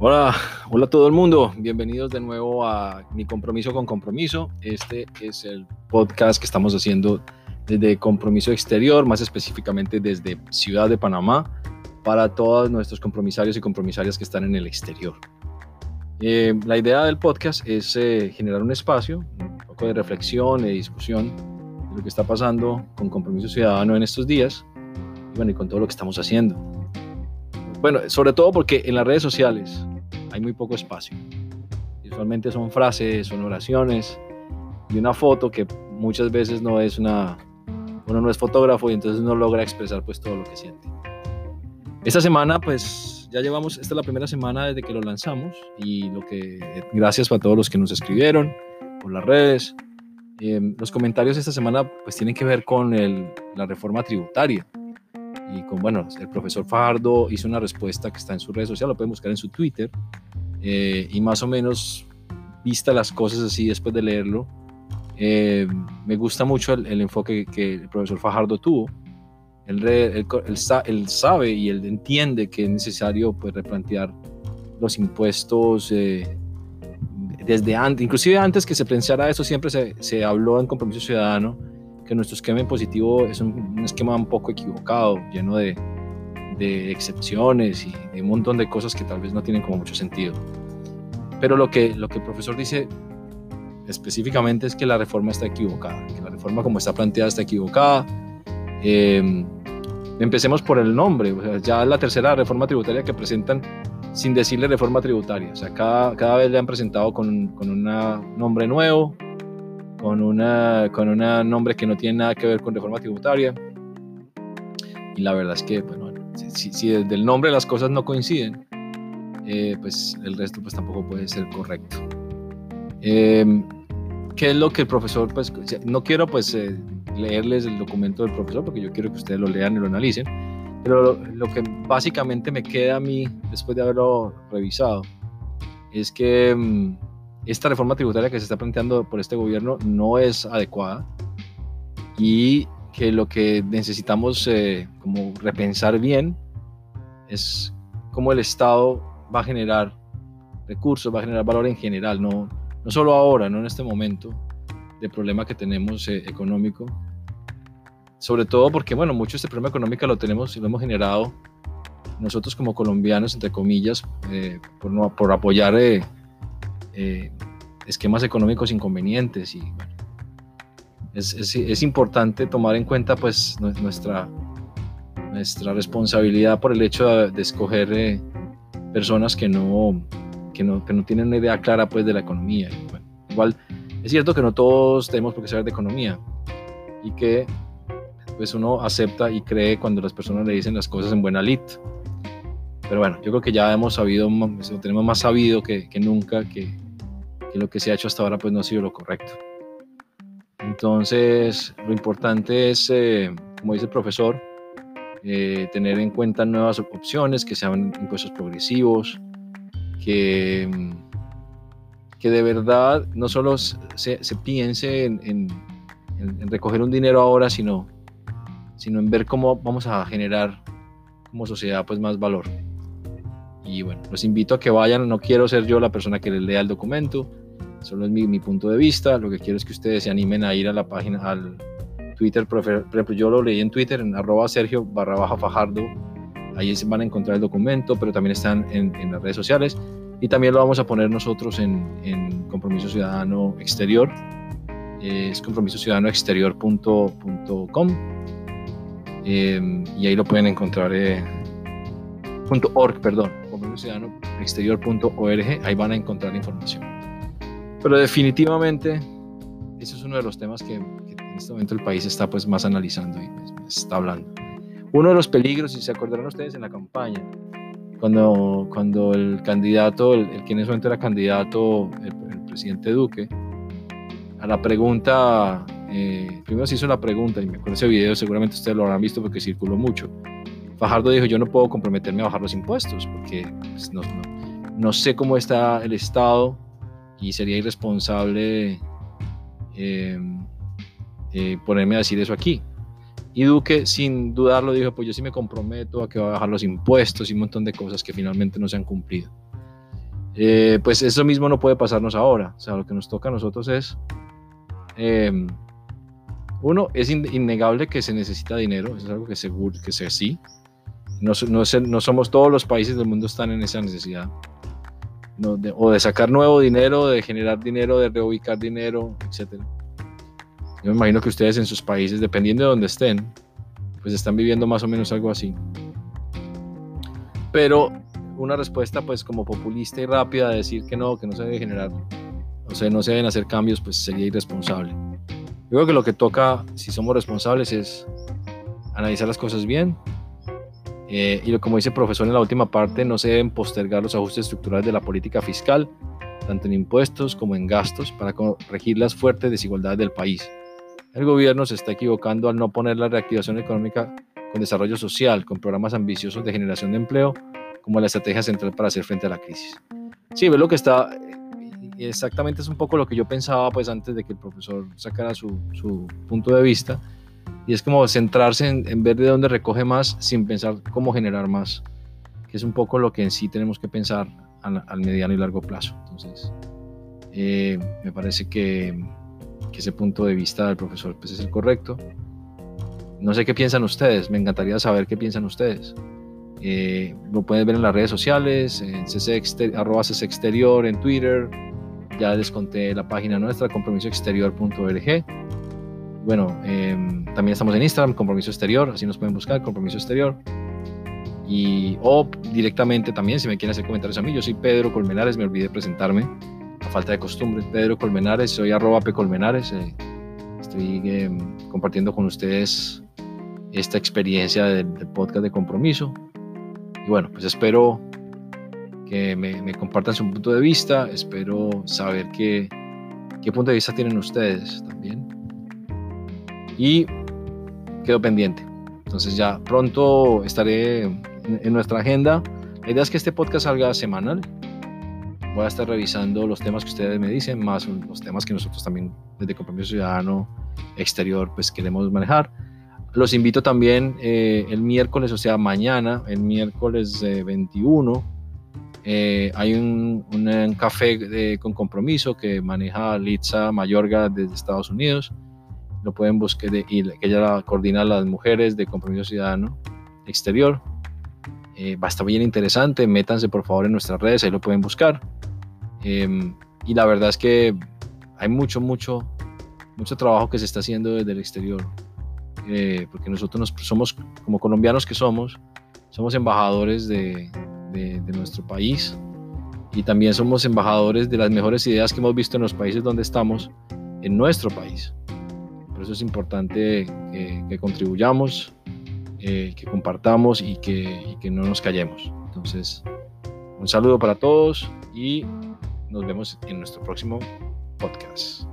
Hola, hola a todo el mundo. Bienvenidos de nuevo a Mi Compromiso con Compromiso. Este es el podcast que estamos haciendo desde Compromiso Exterior, más específicamente desde Ciudad de Panamá, para todos nuestros compromisarios y compromisarias que están en el exterior. Eh, la idea del podcast es eh, generar un espacio, un poco de reflexión y discusión de lo que está pasando con Compromiso Ciudadano en estos días y, bueno, y con todo lo que estamos haciendo. Bueno, sobre todo porque en las redes sociales hay muy poco espacio. Usualmente son frases, son oraciones y una foto que muchas veces no es una... Uno no es fotógrafo y entonces no logra expresar pues todo lo que siente. Esta semana pues ya llevamos, esta es la primera semana desde que lo lanzamos y lo que, gracias a todos los que nos escribieron por las redes. Eh, los comentarios esta semana pues tienen que ver con la reforma tributaria y con, bueno, el profesor Fajardo hizo una respuesta que está en su red social, lo pueden buscar en su Twitter, eh, y más o menos vista las cosas así después de leerlo, eh, me gusta mucho el, enfoque que el profesor Fajardo tuvo. Él, él, sabe y él entiende que es necesario pues, replantear los impuestos eh, desde antes, inclusive antes que se pensara eso, siempre se, se habló en Compromiso Ciudadano que nuestro esquema impositivo es un, esquema un poco equivocado, lleno de, de, excepciones y de un montón de cosas que tal vez no tienen como mucho sentido. Pero lo que, lo que el profesor dice específicamente es que la reforma está equivocada, que la reforma como está planteada está equivocada. Eh, empecemos por el nombre, o sea, ya la tercera reforma tributaria que presentan sin decirle reforma tributaria, o sea, cada, cada vez le han presentado con, con un nombre nuevo, con una con un nombre que no tiene nada que ver con reforma tributaria. Y la verdad es que, bueno, si, si desde el nombre las cosas no coinciden, eh, pues el resto pues tampoco puede ser correcto. Eh, ¿Qué es lo que el profesor, pues no quiero pues eh, leerles el documento del profesor porque yo quiero que ustedes lo lean y lo analicen, pero lo, lo que básicamente me queda a mí después de haberlo revisado es que mm, esta reforma tributaria que se está planteando por este gobierno no es adecuada y que lo que necesitamos eh, como repensar bien es cómo el Estado va a generar recursos, va a generar valor en general, no, no solo ahora, no en este momento de problema que tenemos eh, económico, sobre todo porque, bueno, mucho este problema económico lo tenemos y lo hemos generado nosotros como colombianos, entre comillas, eh, por, no, por apoyar eh, esquemas económicos inconvenientes y es, importante tomar en cuenta pues nuestra, nuestra responsabilidad por el hecho de, escoger eh, personas que no, que no, que, no, tienen una idea clara pues de la economía. igual es cierto que no todos tenemos por qué saber de economía y que pues uno acepta y cree cuando las personas le dicen las cosas en buena lid. Pero bueno, yo creo que ya hemos sabido, tenemos más sabido que, que nunca que, que lo que se ha hecho hasta ahora pues no ha sido lo correcto. Entonces, lo importante es, eh, como dice el profesor, eh, tener en cuenta nuevas opciones, que sean impuestos progresivos, que, que de verdad no solo se, se piense en, en, en, recoger un dinero ahora, sino, sino en ver cómo vamos a generar como sociedad pues más valor. Y bueno, los invito a que vayan, no quiero ser yo la persona que les lea el documento, solo es mi, punto de vista, lo que quiero es que ustedes se animen a ir a la página, al Twitter, yo lo leí en Twitter, en arroba Sergio barra baja Fajardo, ahí van a encontrar el documento, pero también están en, en las redes sociales. Y también lo vamos a poner nosotros en, en Compromiso Ciudadano Exterior, es compromisociudadanoexterior.com eh, y ahí lo pueden encontrar, eh, .org, perdón, exterior.org, ahí van a encontrar información. Pero definitivamente, ese es uno de los temas que, en este momento el país está pues más analizando y pues, está hablando. Uno de los peligros, si se acordarán ustedes en la campaña, cuando, cuando el candidato, el, el que en ese momento era candidato, el, presidente Duque, a la pregunta, eh, primero se hizo la pregunta, y me acuerdo ese video, seguramente ustedes lo habrán visto porque circuló mucho, Fajardo dijo, yo no puedo comprometerme a bajar los impuestos porque pues, no, no, sé cómo está el Estado y sería irresponsable eh, eh, ponerme a decir eso aquí. Y Duque, sin dudarlo, dijo, pues yo sí me comprometo a que va a bajar los impuestos y un montón de cosas que finalmente no se han cumplido. Eh, pues eso mismo no puede pasarnos ahora. O sea, lo que nos toca a nosotros es, em, uno, es innegable que se necesita dinero, es algo que seguro que sea sí. No, no, somos todos los países del mundo están en esa necesidad. o de sacar nuevo dinero, de generar dinero, de reubicar dinero, etc. Yo me imagino que ustedes en sus países, dependiendo de donde estén, pues están viviendo más o menos algo así. Pero una respuesta pues como populista y rápida de decir que no, que no se debe generar, o sea, no se deben hacer cambios, pues sería irresponsable. Yo creo que lo que toca, si somos responsables, es analizar las cosas bien. Eh, y como dice el profesor en la última parte, no se deben postergar los ajustes estructurales de la política fiscal, tanto en impuestos como en gastos, para corregir las fuertes desigualdades del país. El gobierno se está equivocando al no poner la reactivación económica con desarrollo social, con programas ambiciosos de generación de empleo, como la estrategia central para hacer frente a la crisis. Sí, ve lo que está, exactamente es un poco lo que yo pensaba pues antes de que el profesor sacara su, su punto de vista, y es como centrarse en, ver de dónde recoge más sin pensar cómo generar más, que es un poco lo que en sí tenemos que pensar al, mediano y largo plazo. Entonces, eh, me parece que, ese punto de vista del profesor pues, es el correcto. No sé qué piensan ustedes, me encantaría saber qué piensan ustedes. Eh, lo pueden ver en las redes sociales, en cc exterior, en Twitter. Ya les conté la página nuestra, compromisoexterior.org. Bueno, em, también estamos en Instagram, Compromiso Exterior, así nos pueden buscar, Compromiso Exterior. Y, o directamente también, si me quieren hacer comentarios a mí, yo soy Pedro Colmenares, me olvidé presentarme, a falta de costumbre, Pedro Colmenares, soy arroba pcolmenares. Eh, estoy em, compartiendo con ustedes esta experiencia del podcast de compromiso. Y bueno, pues espero que me, compartan su punto de vista, espero saber qué, qué punto de vista tienen ustedes también. Y quedo pendiente. Entonces ya pronto estaré en, nuestra agenda. La idea es que este podcast salga semanal. Voy a estar revisando los temas que ustedes me dicen, más los temas que nosotros también desde Compromiso Ciudadano Exterior pues queremos manejar. Los invito también eh, el miércoles, o sea, mañana, el miércoles 21, eh, hay un, café con compromiso que maneja Litza Mayorga desde Estados Unidos. Lo pueden buscar y que ella coordina a las mujeres de Compromiso Ciudadano Exterior. Eh, va a estar bien interesante. Métanse por favor en nuestras redes, ahí lo pueden buscar. Em, y la verdad es que hay mucho, mucho, mucho trabajo que se está haciendo desde el exterior. Eh, porque nosotros somos, como colombianos que somos, somos embajadores de, nuestro país y también somos embajadores de las mejores ideas que hemos visto en los países donde estamos, en nuestro país. Es importante que, contribuyamos, eh, que compartamos y que, y que no nos callemos. Entonces, un saludo para todos y nos vemos en nuestro próximo podcast.